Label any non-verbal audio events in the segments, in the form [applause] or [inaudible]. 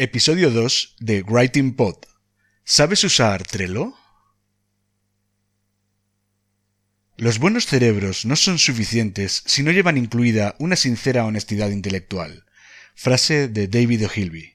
Episodio 2 de Writing Pod. ¿Sabes usar Trello? Los buenos cerebros no son suficientes si no llevan incluida una sincera honestidad intelectual. Frase de David O'Hilby.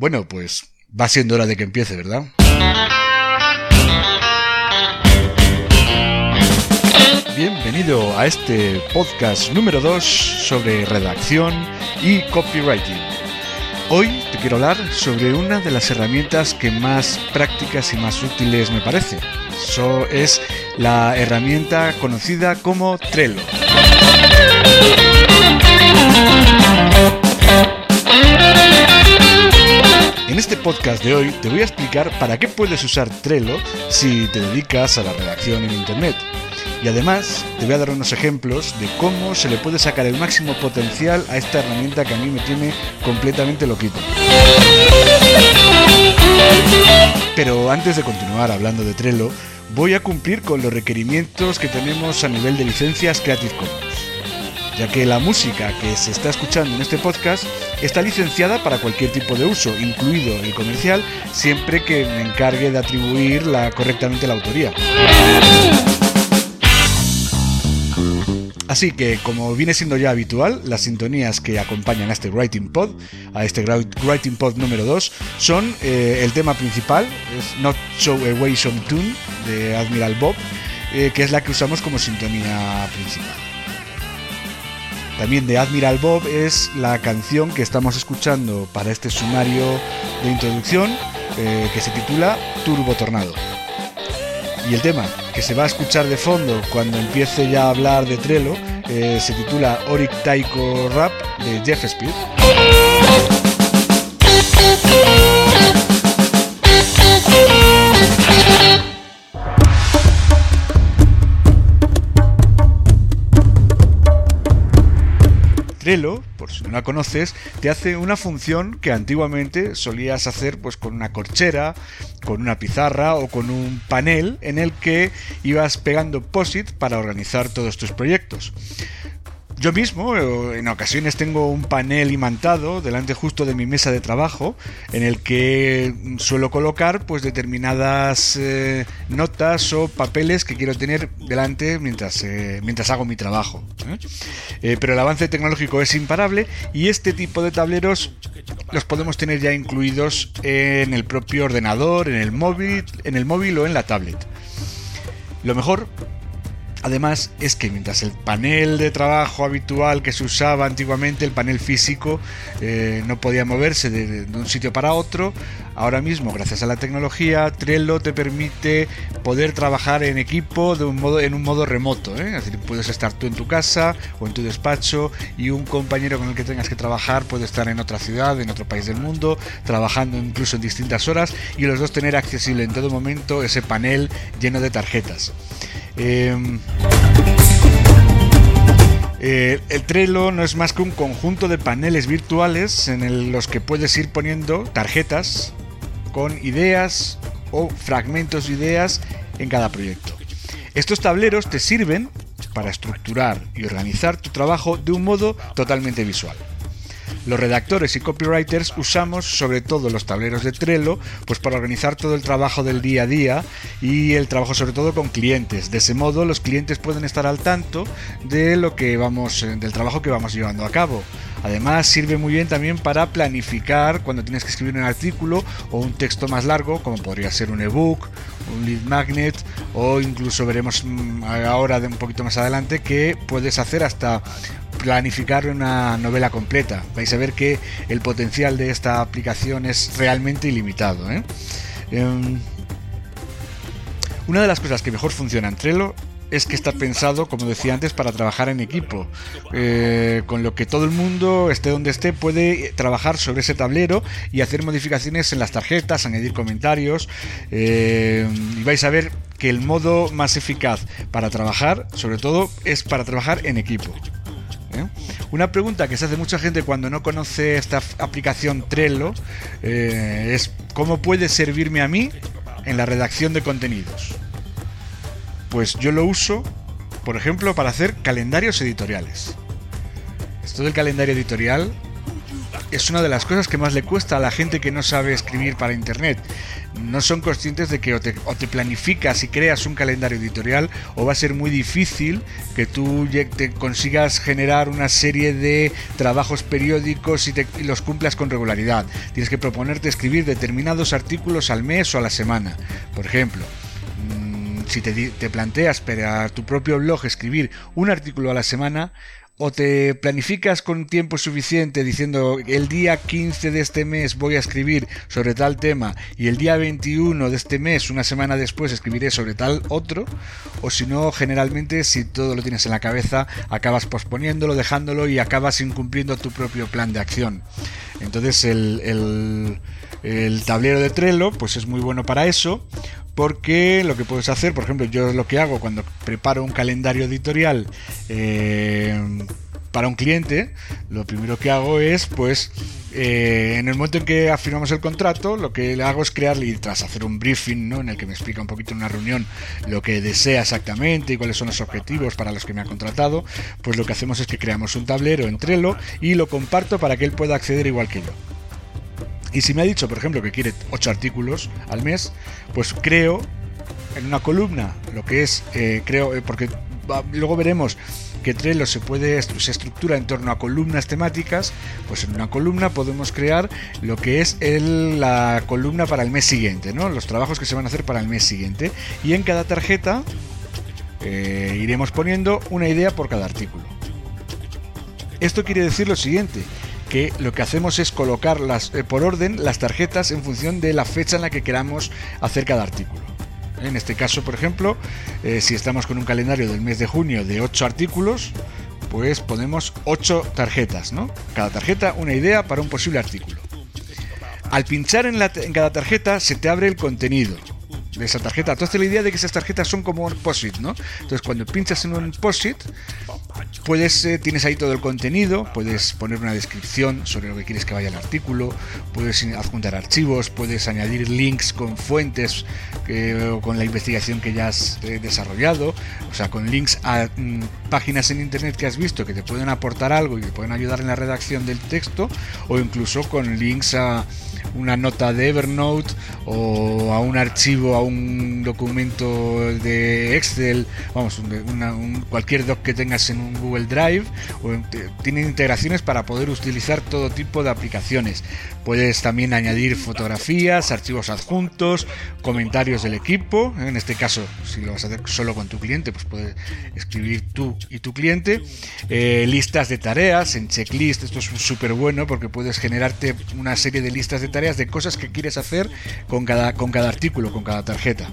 Bueno, pues va siendo hora de que empiece, ¿verdad? Bienvenido a este podcast número 2 sobre redacción y copywriting. Hoy te quiero hablar sobre una de las herramientas que más prácticas y más útiles me parece. Eso es la herramienta conocida como Trello. En este podcast de hoy te voy a explicar para qué puedes usar Trello si te dedicas a la redacción en Internet. Y además te voy a dar unos ejemplos de cómo se le puede sacar el máximo potencial a esta herramienta que a mí me tiene completamente loquito. Pero antes de continuar hablando de Trello, voy a cumplir con los requerimientos que tenemos a nivel de licencias Creative Commons ya que la música que se está escuchando en este podcast está licenciada para cualquier tipo de uso, incluido el comercial, siempre que me encargue de atribuirla correctamente la autoría. Así que, como viene siendo ya habitual, las sintonías que acompañan a este Writing Pod, a este Writing Pod número 2, son eh, el tema principal, es Not Show Away Some Tune, de Admiral Bob, eh, que es la que usamos como sintonía principal. También de Admiral Bob es la canción que estamos escuchando para este sumario de introducción eh, que se titula Turbo Tornado. Y el tema que se va a escuchar de fondo cuando empiece ya a hablar de Trello eh, se titula Oric Taiko Rap de Jeff Speed. Por si no la conoces, te hace una función que antiguamente solías hacer pues con una corchera, con una pizarra o con un panel en el que ibas pegando POSIT para organizar todos tus proyectos. Yo mismo en ocasiones tengo un panel imantado delante justo de mi mesa de trabajo en el que suelo colocar pues determinadas eh, notas o papeles que quiero tener delante mientras, eh, mientras hago mi trabajo. ¿eh? Eh, pero el avance tecnológico es imparable y este tipo de tableros los podemos tener ya incluidos en el propio ordenador, en el móvil, en el móvil o en la tablet. Lo mejor Además es que mientras el panel de trabajo habitual que se usaba antiguamente, el panel físico, eh, no podía moverse de, un sitio para otro, ahora mismo gracias a la tecnología Trello te permite poder trabajar en equipo de un modo, en un modo remoto. ¿eh? Es decir, puedes estar tú en tu casa o en tu despacho y un compañero con el que tengas que trabajar puede estar en otra ciudad, en otro país del mundo, trabajando incluso en distintas horas y los dos tener accesible en todo momento ese panel lleno de tarjetas. Eh, Eh, el Trello no es más que un conjunto de paneles virtuales en los que puedes ir poniendo tarjetas con ideas o fragmentos de ideas en cada proyecto. Estos tableros te sirven para estructurar y organizar tu trabajo de un modo totalmente visual. Los redactores y copywriters usamos sobre todo los tableros de Trello pues para organizar todo el trabajo del día a día y el trabajo sobre todo con clientes. De ese modo los clientes pueden estar al tanto de lo que vamos eh, del trabajo que vamos llevando a cabo. Además sirve muy bien también para planificar cuando tienes que escribir un artículo o un texto más largo, como podría ser un ebook, un lead magnet o incluso veremos mm, ahora de un poquito más adelante que puedes hacer hasta planificar una novela completa. Vais a ver que el potencial de esta aplicación es realmente ilimitado. ¿eh? Em, una de las cosas que mejor funciona en Trello es que está pensado, como decía antes, para trabajar en equipo, eh, con lo que todo el mundo, esté donde esté, puede trabajar sobre ese tablero y hacer modificaciones en las tarjetas, añadir comentarios, eh, y vais a ver que el modo más eficaz para trabajar, sobre todo, es para trabajar en equipo. ¿eh? Una pregunta que se hace mucha gente cuando no conoce esta aplicación Trello es ¿cómo puede servirme a mí en la redacción de contenidos? Pues yo lo uso, por ejemplo, para hacer calendarios editoriales. Esto del calendario editorial es una de las cosas que más le cuesta a la gente que no sabe escribir para internet. No son conscientes de que o te, planificas y creas un calendario editorial o va a ser muy difícil que tú te consigas generar una serie de trabajos periódicos y, y los cumplas con regularidad. Tienes que proponerte escribir determinados artículos al mes o a la semana. Por ejemplo, si te, planteas para tu propio blog escribir un artículo a la semana, o te planificas con tiempo suficiente diciendo el día 15 de este mes voy a escribir sobre tal tema y el día 21 de este mes, una semana después, escribiré sobre tal otro, o si no, generalmente si todo lo tienes en la cabeza, acabas posponiéndolo, dejándolo y acabas incumpliendo tu propio plan de acción. Entonces el, el, el tablero de Trello pues es muy bueno para eso porque lo que puedes hacer, por ejemplo, yo lo que hago cuando preparo un calendario editorial eh, para un cliente, lo primero que hago es, pues, eh, en el momento en que afirmamos el contrato, lo que hago es crearle, y tras hacer un briefing, ¿no? En el que me explica un poquito en una reunión lo que desea exactamente y cuáles son los objetivos para los que me ha contratado, pues lo que hacemos es que creamos un tablero en Trello y lo comparto para que él pueda acceder igual que yo. Y si me ha dicho, por ejemplo, que quiere 8 artículos al mes, pues creo en una columna lo que es, eh, creo, eh, porque luego veremos que Trello se puede se estructura en torno a columnas temáticas, pues en una columna podemos crear lo que es la columna para el mes siguiente, ¿no? Los trabajos que se van a hacer para el mes siguiente. Y en cada tarjeta eh, iremos poniendo una idea por cada artículo. Esto quiere decir lo siguiente, que lo que hacemos es colocar eh, por orden las tarjetas en función de la fecha en la que queramos hacer cada artículo. En este caso, por ejemplo, eh, si estamos con un calendario del mes de junio de 8 artículos, pues ponemos 8 tarjetas, ¿no? Cada tarjeta una idea para un posible artículo. Al pinchar en, la, en cada tarjeta se te abre el contenido de esa tarjeta. Entonces la idea de que esas tarjetas son como un POSIT, ¿no? Entonces cuando pinchas en un POSIT, puedes, eh, tienes ahí todo el contenido, puedes poner una descripción sobre lo que quieres que vaya el artículo, puedes adjuntar archivos, puedes añadir links con fuentes o con la investigación que ya has eh, desarrollado, o sea, con links a mm, páginas en internet que has visto que te pueden aportar algo y te pueden ayudar en la redacción del texto, o incluso con links a una nota de Evernote o a un archivo, a un documento de Excel, vamos, cualquier doc que tengas en un Google Drive, o, tienen integraciones para poder utilizar todo tipo de aplicaciones. Puedes también añadir fotografías, archivos adjuntos, comentarios del equipo, en este caso, si lo vas a hacer solo con tu cliente, pues puedes escribir tú y tu cliente, eh, listas de tareas en checklist, esto es súper bueno porque puedes generarte una serie de listas de tareas de cosas que quieres hacer con cada, con cada artículo, con cada tarjeta.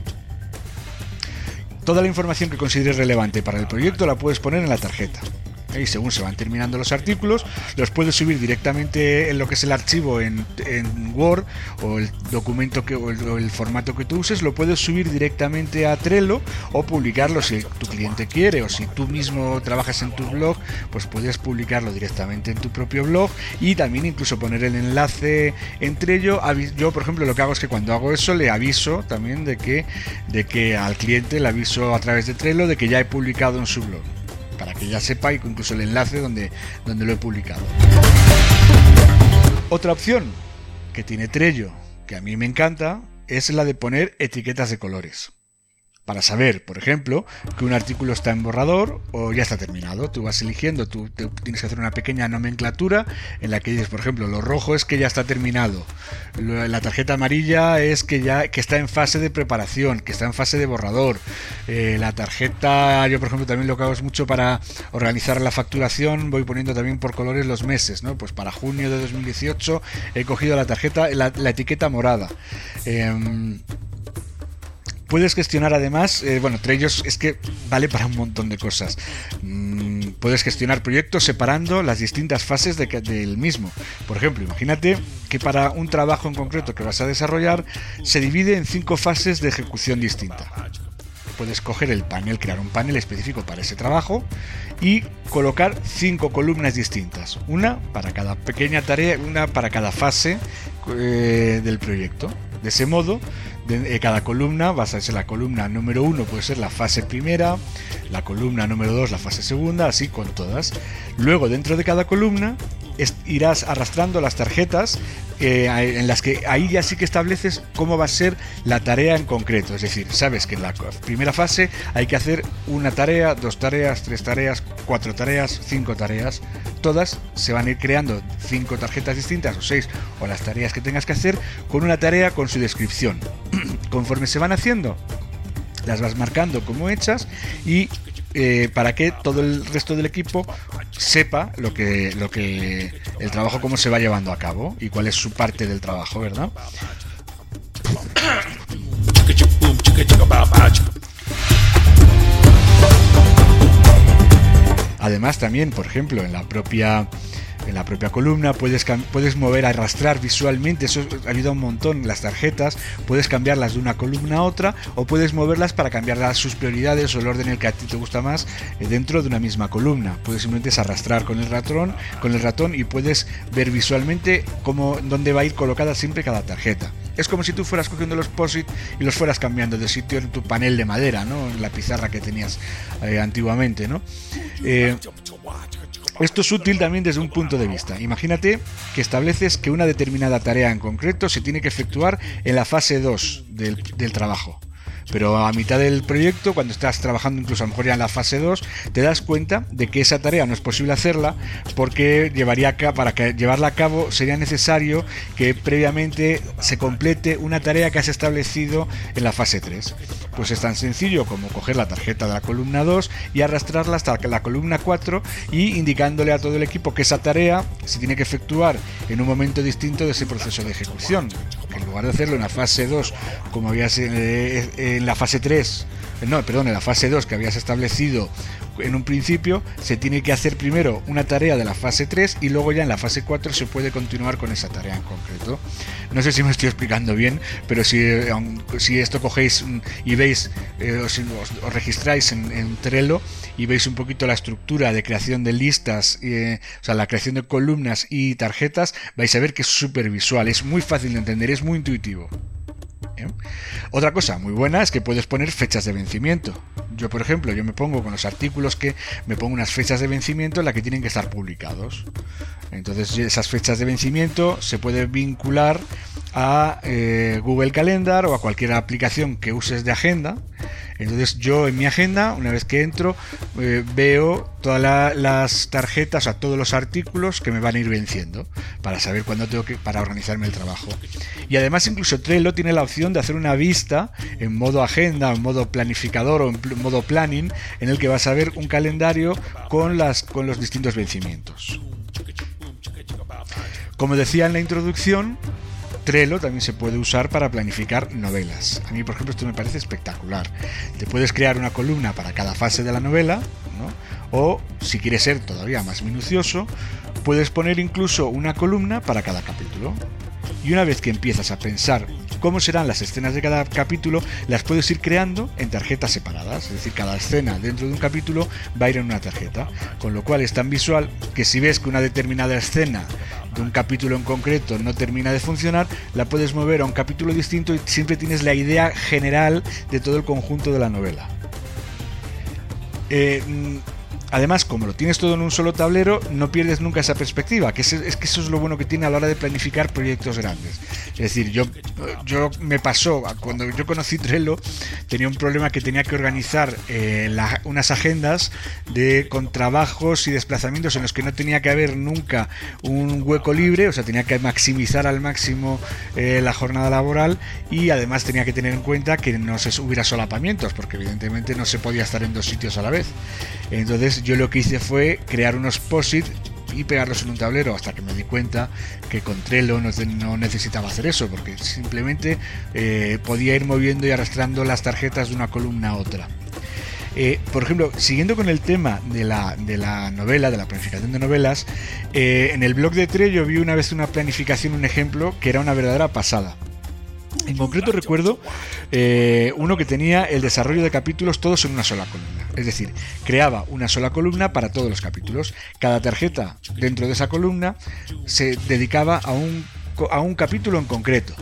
Toda la información que consideres relevante para el proyecto la puedes poner en la tarjeta. Y según se van terminando los artículos, los puedes subir directamente en lo que es el archivo en, Word o el documento que, o el, formato que tú uses, lo puedes subir directamente a Trello o publicarlo si tu cliente quiere o si tú mismo trabajas en tu blog, pues puedes publicarlo directamente en tu propio blog y también incluso poner el enlace entre ellos. Yo, por ejemplo, lo que hago es que cuando hago eso le aviso también de que, de que al cliente le aviso a través de Trello de que ya he publicado en su blog para que ya sepa incluso el enlace donde, donde lo he publicado. Otra opción que tiene Trello, que a mí me encanta, es la de poner etiquetas de colores para saber, por ejemplo, que un artículo está en borrador o ya está terminado. Tú vas eligiendo, tú tienes que hacer una pequeña nomenclatura en la que dices, por ejemplo, lo rojo es que ya está terminado, la tarjeta amarilla es que ya que está en fase de preparación, que está en fase de borrador. Eh, la tarjeta, yo por ejemplo también lo que hago es mucho para organizar la facturación, voy poniendo también por colores los meses, ¿no? Pues para junio de 2018 he cogido la tarjeta, la, etiqueta morada. Em, Puedes gestionar además, eh, bueno, entre ellos es que vale para un montón de cosas. Mm, puedes gestionar proyectos separando las distintas fases del mismo. Por ejemplo, imagínate que para un trabajo en concreto que vas a desarrollar se divide en cinco fases de ejecución distinta. Puedes coger el panel, crear un panel específico para ese trabajo y colocar cinco columnas distintas. Una para cada pequeña tarea, una para cada fase eh, del proyecto. De ese modo, de, cada columna va a ser la columna número uno, puede ser la fase primera, la columna número dos, la fase segunda, así con todas. Luego, dentro de cada columna, irás arrastrando las tarjetas eh, en las que ahí ya sí que estableces cómo va a ser la tarea en concreto. Es decir, sabes que en la primera fase hay que hacer una tarea, dos tareas, tres tareas, cuatro tareas, cinco tareas. Todas se van a ir creando cinco tarjetas distintas o seis o las tareas que tengas que hacer con una tarea con su descripción. Conforme se van haciendo, las vas marcando como hechas y eh, para que todo el resto del equipo sepa lo que, lo que el trabajo cómo se va llevando a cabo y cuál es su parte del trabajo, ¿verdad? Además también, por ejemplo, en la propia en la propia columna, puedes, puedes mover, arrastrar visualmente, eso ayuda un montón, las tarjetas, puedes cambiarlas de una columna a otra o puedes moverlas para cambiar sus prioridades o el orden en el que a ti te gusta más eh, dentro de una misma columna. Puedes simplemente arrastrar con el ratón, con el ratón y puedes ver visualmente cómo, dónde va a ir colocada siempre cada tarjeta. Es como si tú fueras cogiendo los POSIT y los fueras cambiando de sitio en tu panel de madera, ¿no? En la pizarra que tenías eh, antiguamente, ¿no? Eh, esto es útil también desde un punto de vista. Imagínate que estableces que una determinada tarea en concreto se tiene que efectuar en la fase 2 del, trabajo pero a mitad del proyecto, cuando estás trabajando incluso a lo mejor ya en la fase 2, te das cuenta de que esa tarea no es posible hacerla porque llevaría para llevarla a cabo sería necesario que previamente se complete una tarea que has establecido en la fase 3. Pues es tan sencillo como coger la tarjeta de la columna 2 y arrastrarla hasta la columna 4 y indicándole a todo el equipo que esa tarea se tiene que efectuar en un momento distinto de ese proceso de ejecución. En lugar de hacerlo en la fase 2 como habías eh, eh, en la fase 3, no, perdón, en la fase 2 que habías establecido en un principio, se tiene que hacer primero una tarea de la fase 3 y luego ya en la fase 4 se puede continuar con esa tarea en concreto. No sé si me estoy explicando bien, pero si, esto cogéis y veis, eh, os, registráis en, Trello y veis un poquito la estructura de creación de listas, eh, o sea, la creación de columnas y tarjetas, vais a ver que es súper visual, es muy fácil de entender, es muy intuitivo. ¿Eh? Otra cosa muy buena es que puedes poner fechas de vencimiento. Yo, por ejemplo, yo me pongo con los artículos que me pongo unas fechas de vencimiento en las que tienen que estar publicados. Entonces, esas fechas de vencimiento se pueden vincular a eh, Google Calendar o a cualquier aplicación que uses de agenda. Entonces yo en mi agenda, una vez que entro, eh, veo todas las tarjetas, a todos los artículos que me van a ir venciendo para saber cuándo tengo que, para organizarme el trabajo. Y además incluso Trello tiene la opción de hacer una vista en modo agenda, en modo planificador o en modo planning, en el que vas a ver un calendario con, las, con los distintos vencimientos. Como decía en la introducción, Trello también se puede usar para planificar novelas. A mí, por ejemplo, esto me parece espectacular. Te puedes crear una columna para cada fase de la novela, O, si quieres ser todavía más minucioso, puedes poner incluso una columna para cada capítulo. Y una vez que empiezas a pensar cómo serán las escenas de cada capítulo, las puedes ir creando en tarjetas separadas. Es decir, cada escena dentro de un capítulo va a ir en una tarjeta. Con lo cual es tan visual que si ves que una determinada escena de un capítulo en concreto no termina de funcionar, la puedes mover a un capítulo distinto y siempre tienes la idea general de todo el conjunto de la novela. Eh, Además, como lo tienes todo en un solo tablero, no pierdes nunca esa perspectiva, que es, que eso es lo bueno que tiene a la hora de planificar proyectos grandes. Es decir, yo, yo me pasó, cuando yo conocí Trello, tenía un problema que tenía que organizar eh, unas agendas de, con trabajos y desplazamientos en los que no tenía que haber nunca un hueco libre, o sea, tenía que maximizar al máximo eh, la jornada laboral y además tenía que tener en cuenta que no se hubiera solapamientos, porque evidentemente no se podía estar en dos sitios a la vez. Entonces yo lo que hice fue crear unos POSIT y pegarlos en un tablero hasta que me di cuenta que con Trello no, necesitaba hacer eso porque simplemente eh, podía ir moviendo y arrastrando las tarjetas de una columna a otra. Eh, por ejemplo, siguiendo con el tema de la, de la novela, de la planificación de novelas, eh, en el blog de Trello vi una vez una planificación, un ejemplo que era una verdadera pasada. En concreto recuerdo uno que tenía el desarrollo de capítulos todos en una sola columna. Es decir, creaba una sola columna para todos los capítulos. Cada tarjeta dentro de esa columna se dedicaba a un, a un capítulo en concreto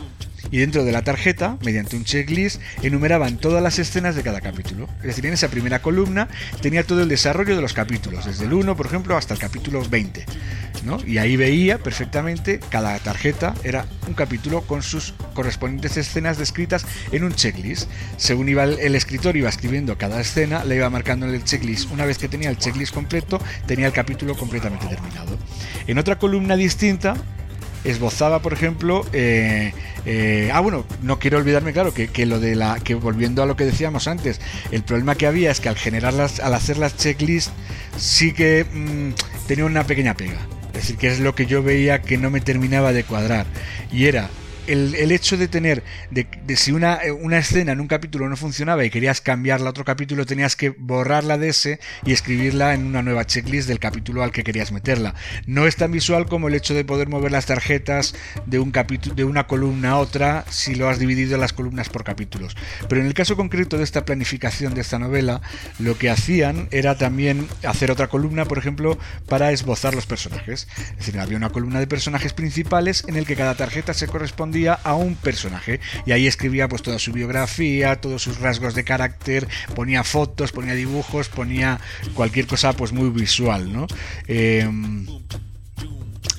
y dentro de la tarjeta, mediante un checklist, enumeraban todas las escenas de cada capítulo. Es decir, en esa primera columna tenía todo el desarrollo de los capítulos, desde el 1, por ejemplo, hasta el capítulo 20. Y ahí veía perfectamente cada tarjeta era un capítulo con sus correspondientes escenas descritas en un checklist. Según iba el, escritor iba escribiendo cada escena, le iba marcando en el checklist. Una vez que tenía el checklist completo, tenía el capítulo completamente terminado. En otra columna distinta esbozaba, por ejemplo, eh, eh, ah, bueno, no quiero olvidarme, claro, que, lo de la, que volviendo a lo que decíamos antes, el problema que había es que al generarlas, al hacer las checklists, sí que mm, tenía una pequeña pega. Es decir, que es lo que yo veía que no me terminaba de cuadrar. Y era el, hecho de tener, de, si una, una, escena en un capítulo no funcionaba y querías cambiarla a otro capítulo, tenías que borrarla de ese y escribirla en una nueva checklist del capítulo al que querías meterla. No es tan visual como el hecho de poder mover las tarjetas de un capítulo, de una columna a otra si lo has dividido las columnas por capítulos. Pero en el caso concreto de esta planificación de esta novela, lo que hacían era también hacer otra columna, por ejemplo, para esbozar los personajes. Es decir, había una columna de personajes principales en el que cada tarjeta se corresponde a un personaje y ahí escribía pues toda su biografía, todos sus rasgos de carácter, ponía fotos, ponía dibujos, ponía cualquier cosa pues muy visual, ¿no? Em,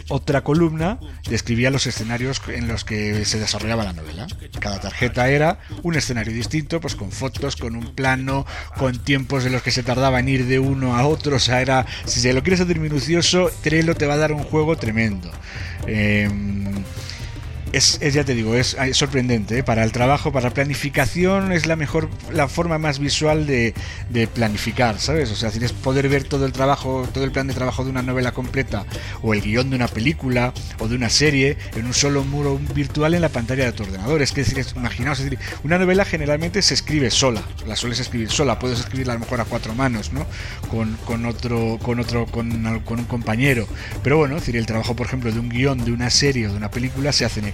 otra columna describía los escenarios en los que se desarrollaba la novela. Cada tarjeta era un escenario distinto, pues con fotos, con un plano, con tiempos de los que se tardaba en ir de uno a otro. O sea, era, si se lo quieres hacer minucioso, Trello te va a dar un juego tremendo. Eh, es, ya te digo, es, sorprendente. ¿eh? Para el trabajo, para la planificación, es la mejor, la forma más visual de, planificar, ¿sabes? O sea, tienes poder ver todo el trabajo, todo el plan de trabajo de una novela completa, o el guion de una película, o de una serie, en un solo muro virtual en la pantalla de tu ordenador. Es que decir, imaginaos, es decir, una novela generalmente se escribe sola, la sueles escribir sola, puedes escribirla a lo mejor a cuatro manos, ¿no? Con, con otro, con otro, con, con un compañero. Pero bueno, es decir, el trabajo, por ejemplo, de un guion, de una serie o de una película se hace en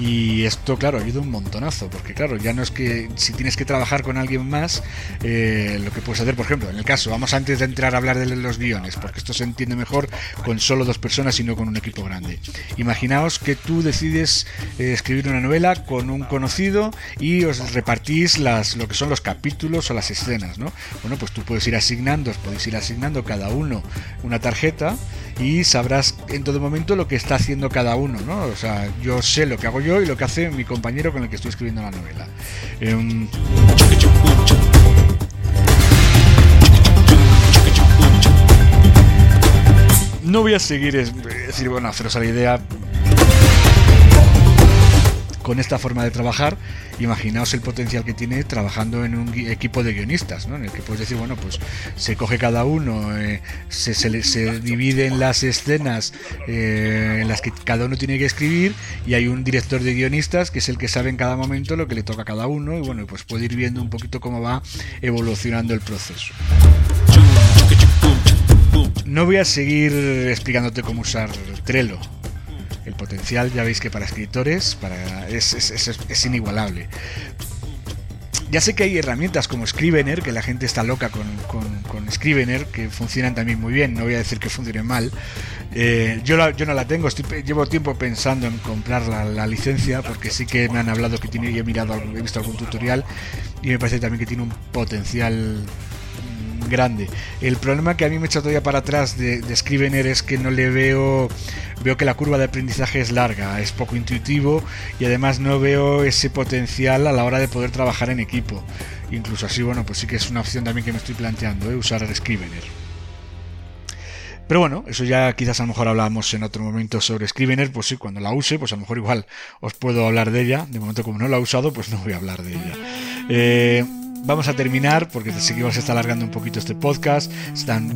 y esto, claro, habido un montonazo, porque claro, ya no es que si tienes que trabajar con alguien más, eh, lo que puedes hacer, por ejemplo, en el caso, vamos antes de entrar a hablar de los guiones, porque esto se entiende mejor con solo dos personas y no con un equipo grande. Imaginaos que tú decides eh, escribir una novela con un conocido y os repartís las, lo que son los capítulos o las escenas, ¿no? Bueno, pues tú puedes ir asignando, os podéis ir asignando cada uno una tarjeta y sabrás en todo momento lo que está haciendo cada uno, ¿no? O sea, yo sé lo que hago yo y lo que hace mi compañero con el que estoy escribiendo la novela. Em, no voy a seguir, es decir, bueno, haceros a la idea con esta forma de trabajar, imaginaos el potencial que tiene trabajando en un equipo de guionistas, ¿no? en el que puedes decir, bueno, pues se coge cada uno, eh, se, se, se, dividen las escenas eh, en las que cada uno tiene que escribir y hay un director de guionistas que es el que sabe en cada momento lo que le toca a cada uno y bueno, pues puede ir viendo un poquito cómo va evolucionando el proceso. no voy a seguir explicándote cómo usar Trello. El potencial, ya veis que para escritores para, es, es inigualable. Ya sé que hay herramientas como Scrivener, que la gente está loca con, con, Scrivener, que funcionan también muy bien, no voy a decir que funcionen mal. Eh, yo, yo no la tengo, llevo tiempo pensando en comprar la, licencia, porque sí que me han hablado que tiene, y he mirado, he visto algún tutorial, y me parece también que tiene un potencial grande. El problema que a mí me echa todavía para atrás de, de Scrivener es que no le veo, veo que la curva de aprendizaje es larga, es poco intuitivo y además no veo ese potencial a la hora de poder trabajar en equipo. Incluso así, bueno, pues sí que es una opción también que me estoy planteando, ¿eh? usar Scrivener. Pero bueno, eso ya quizás a lo mejor hablamos en otro momento sobre Scrivener, pues sí, cuando la use, pues a lo mejor igual os puedo hablar de ella. De momento como no la he usado, pues no voy a hablar de ella. Eh, vamos a terminar porque seguimos está alargando un poquito este podcast.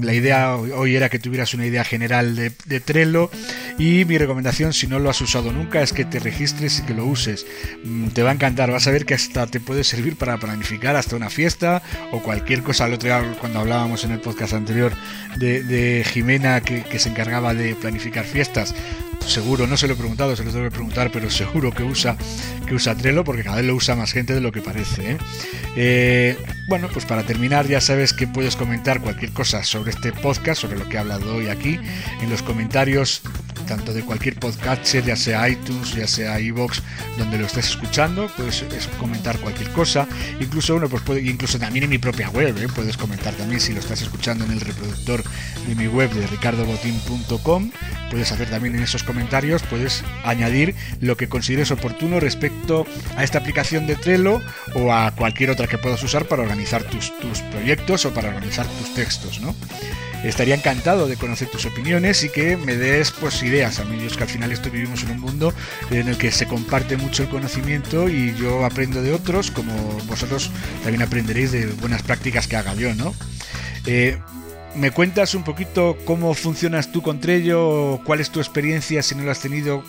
la idea hoy era que tuvieras una idea general de, Trello y mi recomendación, si no lo has usado nunca, es que te registres y que lo uses. Mm, te va a encantar, vas a ver que hasta te puede servir para planificar hasta una fiesta o cualquier cosa. El otro día, cuando hablábamos en el podcast anterior de, Jimena que se encargaba de planificar fiestas, seguro, no se lo he preguntado, se lo tengo que preguntar, pero seguro que usa, que usa Trello porque cada vez lo usa más gente de lo que parece. ¿eh? Eh, bueno, pues para terminar ya sabes que puedes comentar cualquier cosa sobre este podcast, sobre lo que he hablado hoy aquí, en los comentarios tanto de cualquier podcast, ya sea iTunes, ya sea iBox, donde lo estés escuchando, puedes comentar cualquier cosa. Incluso uno, pues puede, incluso también en mi propia web, ¿eh? puedes comentar también si lo estás escuchando en el reproductor de mi web de ricardobotin.com. Puedes hacer también en esos comentarios, puedes añadir lo que consideres oportuno respecto a esta aplicación de Trello o a cualquier otra que puedas usar para organizar tus, tus proyectos o para organizar tus textos, ¿no? Estaría encantado de conocer tus opiniones y que me des pues ideas. A mí es que al final esto vivimos en un mundo en el que se comparte mucho el conocimiento y yo aprendo de otros, como vosotros también aprenderéis de buenas prácticas que haga yo, ¿no? Eh, ¿Me cuentas un poquito cómo funcionas tú con Trello? ¿Cuál es tu experiencia si no lo has tenido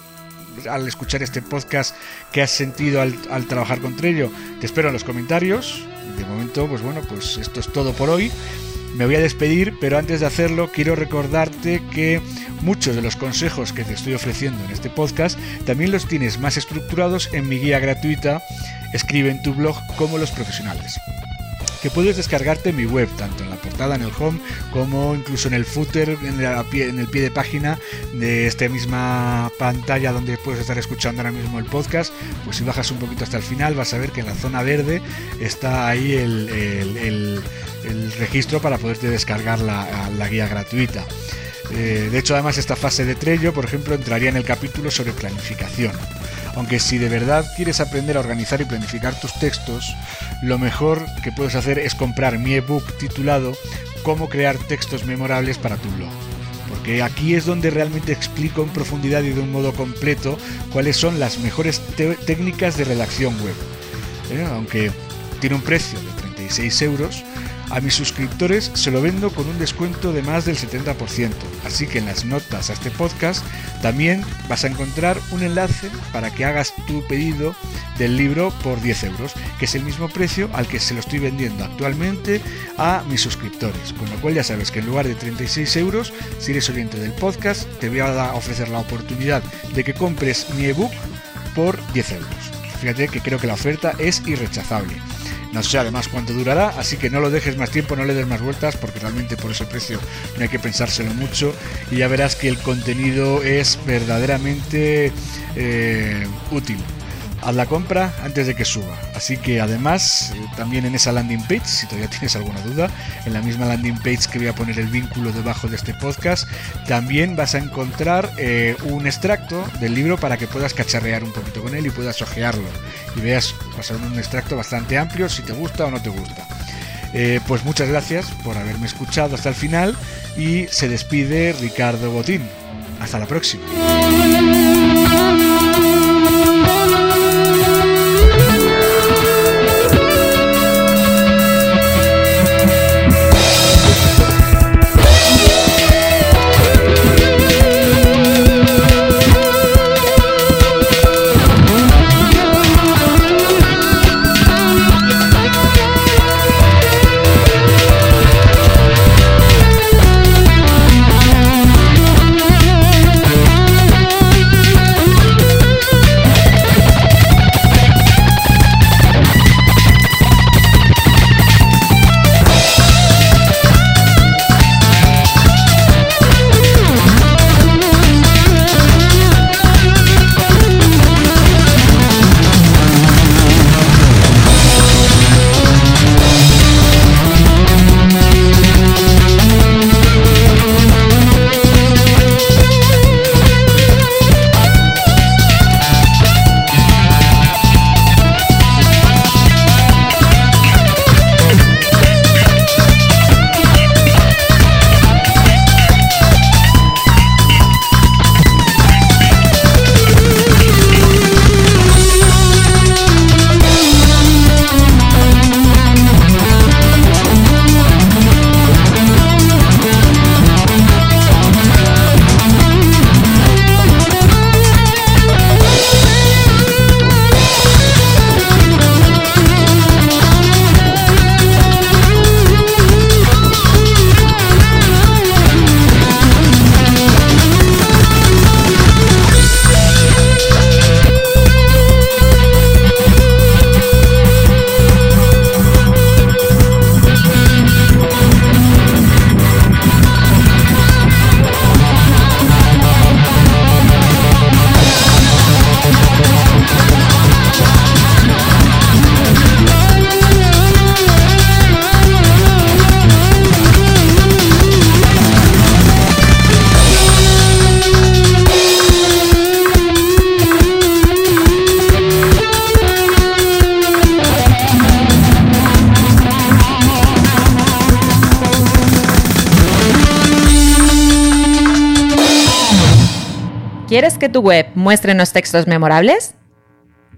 al escuchar este podcast? ¿Qué has sentido al, al trabajar con Trello? Te espero en los comentarios. De momento, pues bueno, pues esto es todo por hoy me voy a despedir, pero antes de hacerlo quiero recordarte que muchos de los consejos que te estoy ofreciendo en este podcast también los tienes más estructurados en mi guía gratuita Escribe en tu blog como los profesionales que puedes descargarte en mi web, tanto en la portada, en el home, como incluso en el footer, en, el pie de página de esta misma pantalla donde puedes estar escuchando ahora mismo el podcast. Pues si bajas un poquito hasta el final, vas a ver que en la zona verde está ahí el registro para poderte descargar la, guía gratuita. Eh, de hecho, además, esta fase de Trello, por ejemplo, entraría en el capítulo sobre planificación. Aunque si de verdad quieres aprender a organizar y planificar tus textos, lo mejor que puedes hacer es comprar mi ebook titulado Cómo crear textos memorables para tu blog. Porque aquí es donde realmente explico en profundidad y de un modo completo cuáles son las mejores técnicas de redacción web. ¿Eh? Aunque tiene un precio de 36 euros, a mis suscriptores se lo vendo con un descuento de más del 70%, así que en las notas a este podcast también vas a encontrar un enlace para que hagas tu pedido del libro por 10 euros, que es el mismo precio al que se lo estoy vendiendo actualmente a mis suscriptores. Con lo cual ya sabes que en lugar de 36 euros, si eres oyente del podcast, te voy a ofrecer la oportunidad de que compres mi ebook por 10 euros. Fíjate que creo que la oferta es irrechazable. No sé además cuánto durará, así que no lo dejes más tiempo, no le des más vueltas, porque realmente por ese precio no hay que pensárselo mucho. Y ya verás que el contenido es verdaderamente eh, útil haz la compra antes de que suba. Así que además, eh, también en esa landing page, si todavía [laughs] tienes alguna duda, en la misma landing page que voy a poner el vínculo debajo de este podcast, también vas a encontrar eh, un extracto del libro para que puedas cacharrear un poquito con él y puedas ojearlo. Y veas, pasar un extracto bastante amplio si te gusta o no te gusta. Eh, pues muchas gracias por haberme escuchado hasta el final y se despide Ricardo Botín. Hasta la próxima. ¿Quieres que tu web muestre unos textos memorables?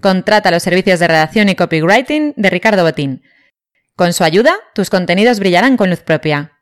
Contrata los servicios de redacción y copywriting de Ricardo Botín. Con su ayuda, tus contenidos brillarán con luz propia.